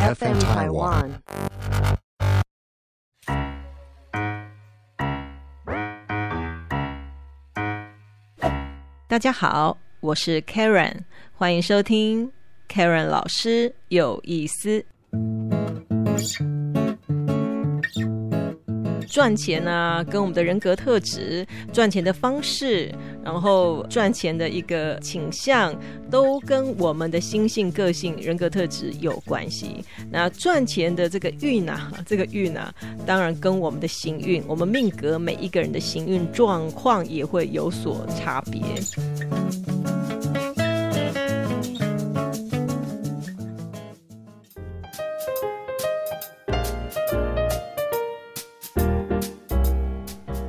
FM Taiwan。大家好，我是 Karen，欢迎收听 Karen 老师有意思。赚钱啊，跟我们的人格特质、赚钱的方式，然后赚钱的一个倾向，都跟我们的心性、个性、人格特质有关系。那赚钱的这个运啊，这个运啊，当然跟我们的行运，我们命格每一个人的行运状况也会有所差别。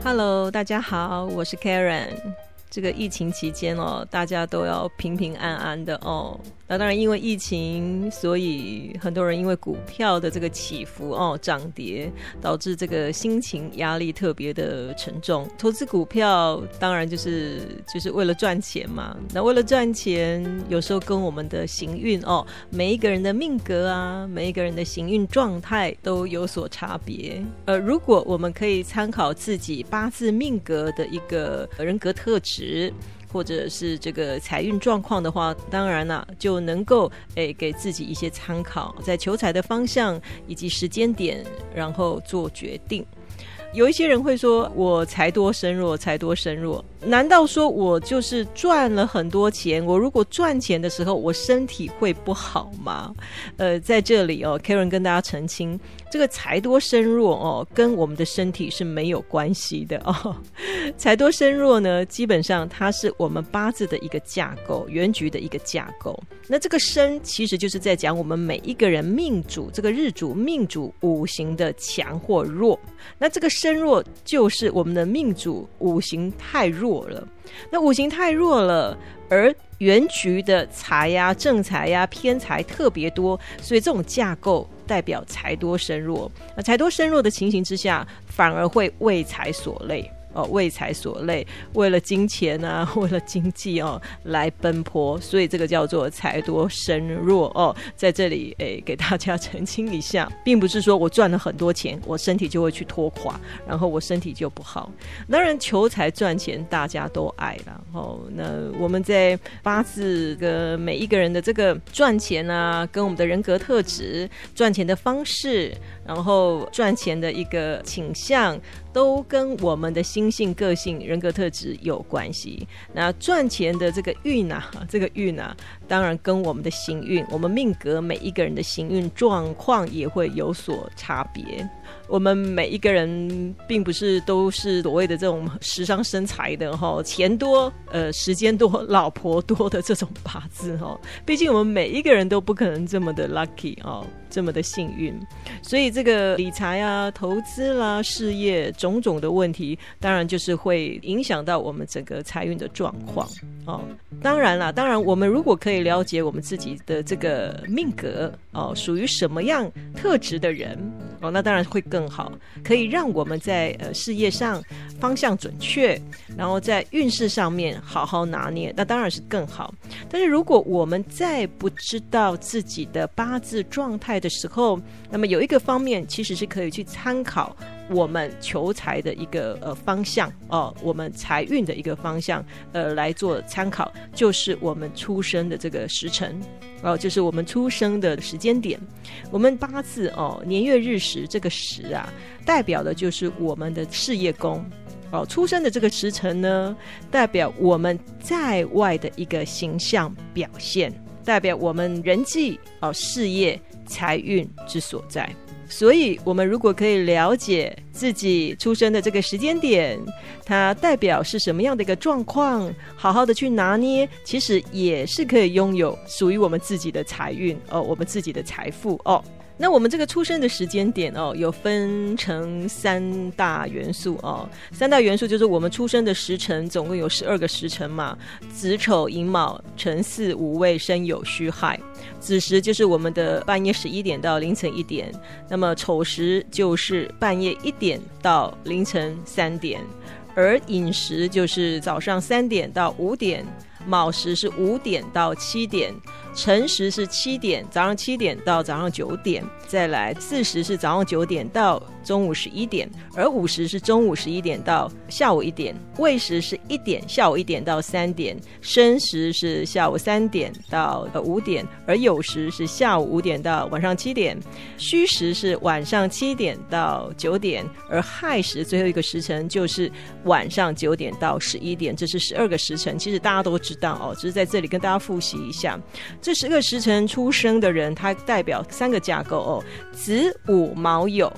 Hello，大家好，我是 Karen。这个疫情期间哦，大家都要平平安安的哦。那当然，因为疫情，所以很多人因为股票的这个起伏哦涨跌，导致这个心情压力特别的沉重。投资股票当然就是就是为了赚钱嘛。那为了赚钱，有时候跟我们的行运哦，每一个人的命格啊，每一个人的行运状态都有所差别。呃，如果我们可以参考自己八字命格的一个人格特质。或者是这个财运状况的话，当然了，就能够诶给自己一些参考，在求财的方向以及时间点，然后做决定。有一些人会说：“我财多身弱，财多身弱。”难道说我就是赚了很多钱？我如果赚钱的时候，我身体会不好吗？呃，在这里哦，Karen 跟大家澄清，这个财多身弱哦，跟我们的身体是没有关系的哦。财多身弱呢，基本上它是我们八字的一个架构，原局的一个架构。那这个身其实就是在讲我们每一个人命主这个日主命主五行的强或弱。那这个身弱就是我们的命主五行太弱了。那五行太弱了，而原局的财呀、正财呀、偏财特别多，所以这种架构代表财多身弱。那财多身弱的情形之下，反而会为财所累。哦，为财所累，为了金钱啊，为了经济哦，来奔波，所以这个叫做财多身弱哦。在这里，诶，给大家 澄清一下，并不是说我赚了很多钱，我身体就会去拖垮，然后我身体就不好。当然，求财赚钱大家都爱了哦。那我们在八字的每一个人的这个赚钱啊，跟我们的人格特质、赚钱的方式，然后赚钱的一个倾向。都跟我们的心性、个性、人格特质有关系。那赚钱的这个运啊，这个运啊，当然跟我们的行运，我们命格每一个人的行运状况也会有所差别。我们每一个人并不是都是所谓的这种时尚身材的哈，钱多呃时间多老婆多的这种八字哈。毕竟我们每一个人都不可能这么的 lucky 哦，这么的幸运。所以这个理财啊、投资啦、事业种种的问题，当然就是会影响到我们整个财运的状况哦。当然啦，当然我们如果可以了解我们自己的这个命格哦，属于什么样特质的人哦，那当然会更。更好，可以让我们在呃事业上方向准确，然后在运势上面好好拿捏，那当然是更好。但是如果我们在不知道自己的八字状态的时候，那么有一个方面其实是可以去参考我们求财的一个呃方向哦，我们财运的一个方向呃来做参考，就是我们出生的这个时辰。哦，就是我们出生的时间点，我们八字哦，年月日时这个时啊，代表的就是我们的事业宫。哦，出生的这个时辰呢，代表我们在外的一个形象表现，代表我们人际哦事业财运之所在。所以，我们如果可以了解自己出生的这个时间点，它代表是什么样的一个状况，好好的去拿捏，其实也是可以拥有属于我们自己的财运哦，我们自己的财富哦。那我们这个出生的时间点哦，有分成三大元素哦。三大元素就是我们出生的时辰，总共有十二个时辰嘛。子丑寅卯辰巳午未申酉戌亥。子时就是我们的半夜十一点到凌晨一点，那么丑时就是半夜一点到凌晨三点，而饮食就是早上三点到五点。卯时是五点到七点。辰时是七点，早上七点到早上九点，再来巳时是早上九点到中午十一点，而午时是中午十一点到下午一点，未时是一点，下午一点到三点，申时是下午三点到呃五点，而酉时是下午五点到晚上七点，戌时是晚上七点到九点，而亥时最后一个时辰就是晚上九点到十一点，这是十二个时辰，其实大家都知道哦，只是在这里跟大家复习一下。这十个时辰出生的人，他代表三个架构哦：子午卯酉，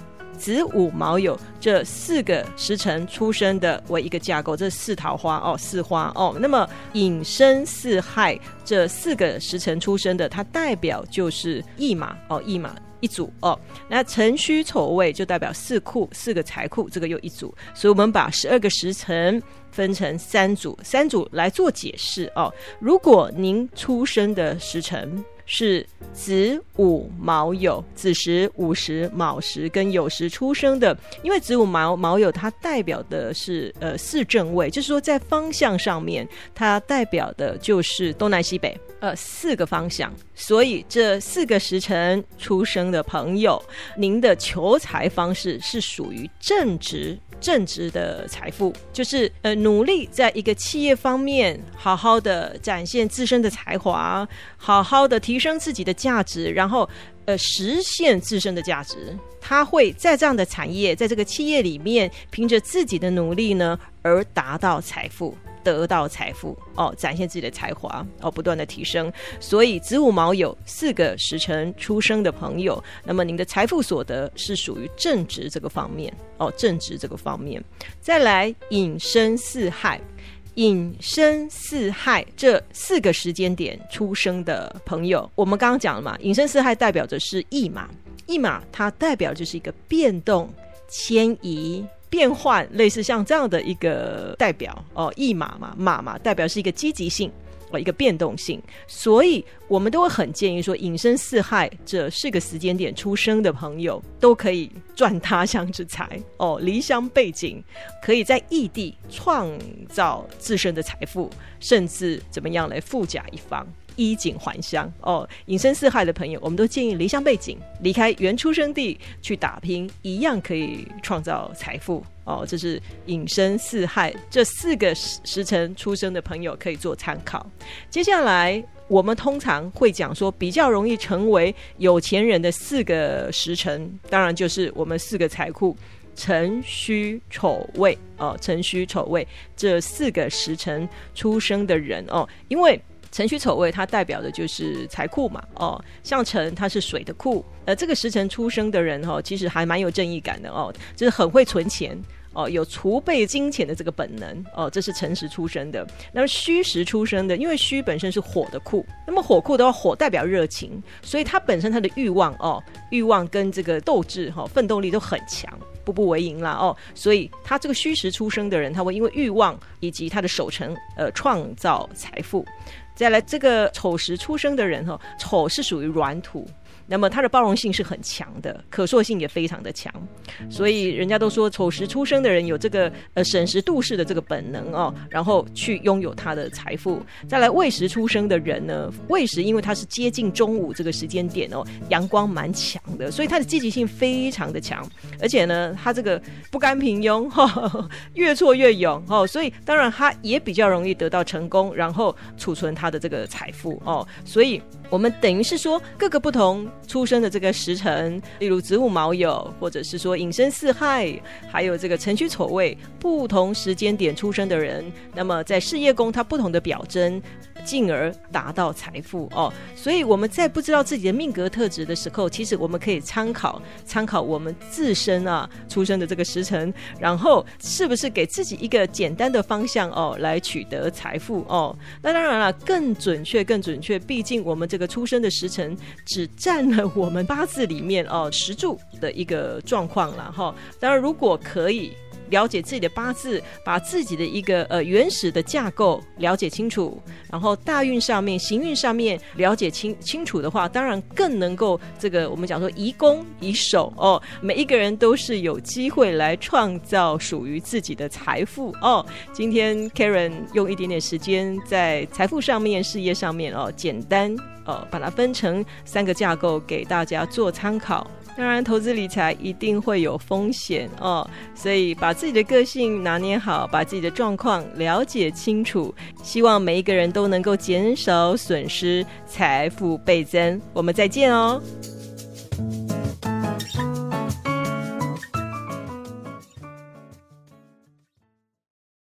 子午卯酉这四个时辰出生的为一个架构，这四桃花哦，四花哦。那么寅申巳亥这四个时辰出生的，它代表就是驿马哦，驿马一组哦。那辰戌丑未就代表四库，四个财库，这个又一组。所以我们把十二个时辰。分成三组，三组来做解释哦。如果您出生的时辰是子午卯酉，子时、午时、卯时跟酉时出生的，因为子午卯卯酉它代表的是呃四正位，就是说在方向上面，它代表的就是东南西北呃四个方向。所以这四个时辰出生的朋友，您的求财方式是属于正直。正直的财富，就是呃努力在一个企业方面，好好的展现自身的才华，好好的提升自己的价值，然后呃实现自身的价值。他会在这样的产业，在这个企业里面，凭着自己的努力呢，而达到财富。得到财富哦，展现自己的才华哦，不断的提升。所以子午卯酉四个时辰出生的朋友，那么您的财富所得是属于正直这个方面哦，正直这个方面。再来引申四害，寅申巳亥这四个时间点出生的朋友，我们刚刚讲了嘛，寅申巳亥代表着是驿马，驿马它代表就是一个变动、迁移。变换类似像这样的一个代表。哦，驿马嘛，马嘛，代表是一个积极性。一个变动性，所以我们都会很建议说，隐身四害这四个时间点出生的朋友都可以赚他乡之财哦，离乡背景可以在异地创造自身的财富，甚至怎么样来富甲一方。衣锦还乡哦，隐身四害的朋友，我们都建议离乡背景，离开原出生地去打拼，一样可以创造财富哦。这是隐身四害这四个时时辰出生的朋友可以做参考。接下来我们通常会讲说，比较容易成为有钱人的四个时辰，当然就是我们四个财库：辰戌丑未哦，辰戌丑未这四个时辰出生的人哦，因为。辰戌丑未，它代表的就是财库嘛，哦，像辰，它是水的库，呃，这个时辰出生的人哈，其实还蛮有正义感的哦，就是很会存钱。哦，有储备金钱的这个本能哦，这是辰时出生的。那么戌时出生的，因为戌本身是火的库，那么火库的话，火代表热情，所以它本身它的欲望哦，欲望跟这个斗志哈，奋斗力都很强。步步为营啦哦，所以他这个虚实出生的人，他会因为欲望以及他的守成，呃，创造财富。再来，这个丑时出生的人哈，丑是属于软土。那么它的包容性是很强的，可塑性也非常的强，所以人家都说丑时出生的人有这个呃审时度势的这个本能哦，然后去拥有他的财富。再来未时出生的人呢，未时因为他是接近中午这个时间点哦，阳光蛮强的，所以他的积极性非常的强，而且呢，他这个不甘平庸哈，越挫越勇哦，所以当然他也比较容易得到成功，然后储存他的这个财富哦，所以。我们等于是说，各个不同出生的这个时辰，例如子午卯酉，或者是说寅申巳亥，还有这个辰戌丑未，不同时间点出生的人，那么在事业宫它不同的表征。进而达到财富哦，所以我们在不知道自己的命格特质的时候，其实我们可以参考参考我们自身啊出生的这个时辰，然后是不是给自己一个简单的方向哦，来取得财富哦。那当然了，更准确更准确，毕竟我们这个出生的时辰只占了我们八字里面哦十柱的一个状况了哈。当然，如果可以。了解自己的八字，把自己的一个呃原始的架构了解清楚，然后大运上面、行运上面了解清清楚的话，当然更能够这个我们讲说移攻移守哦，每一个人都是有机会来创造属于自己的财富哦。今天 Karen 用一点点时间在财富上面、事业上面哦，简单哦把它分成三个架构给大家做参考。当然，投资理财一定会有风险哦，所以把自己的个性拿捏好，把自己的状况了解清楚，希望每一个人都能够减少损失，财富倍增。我们再见哦。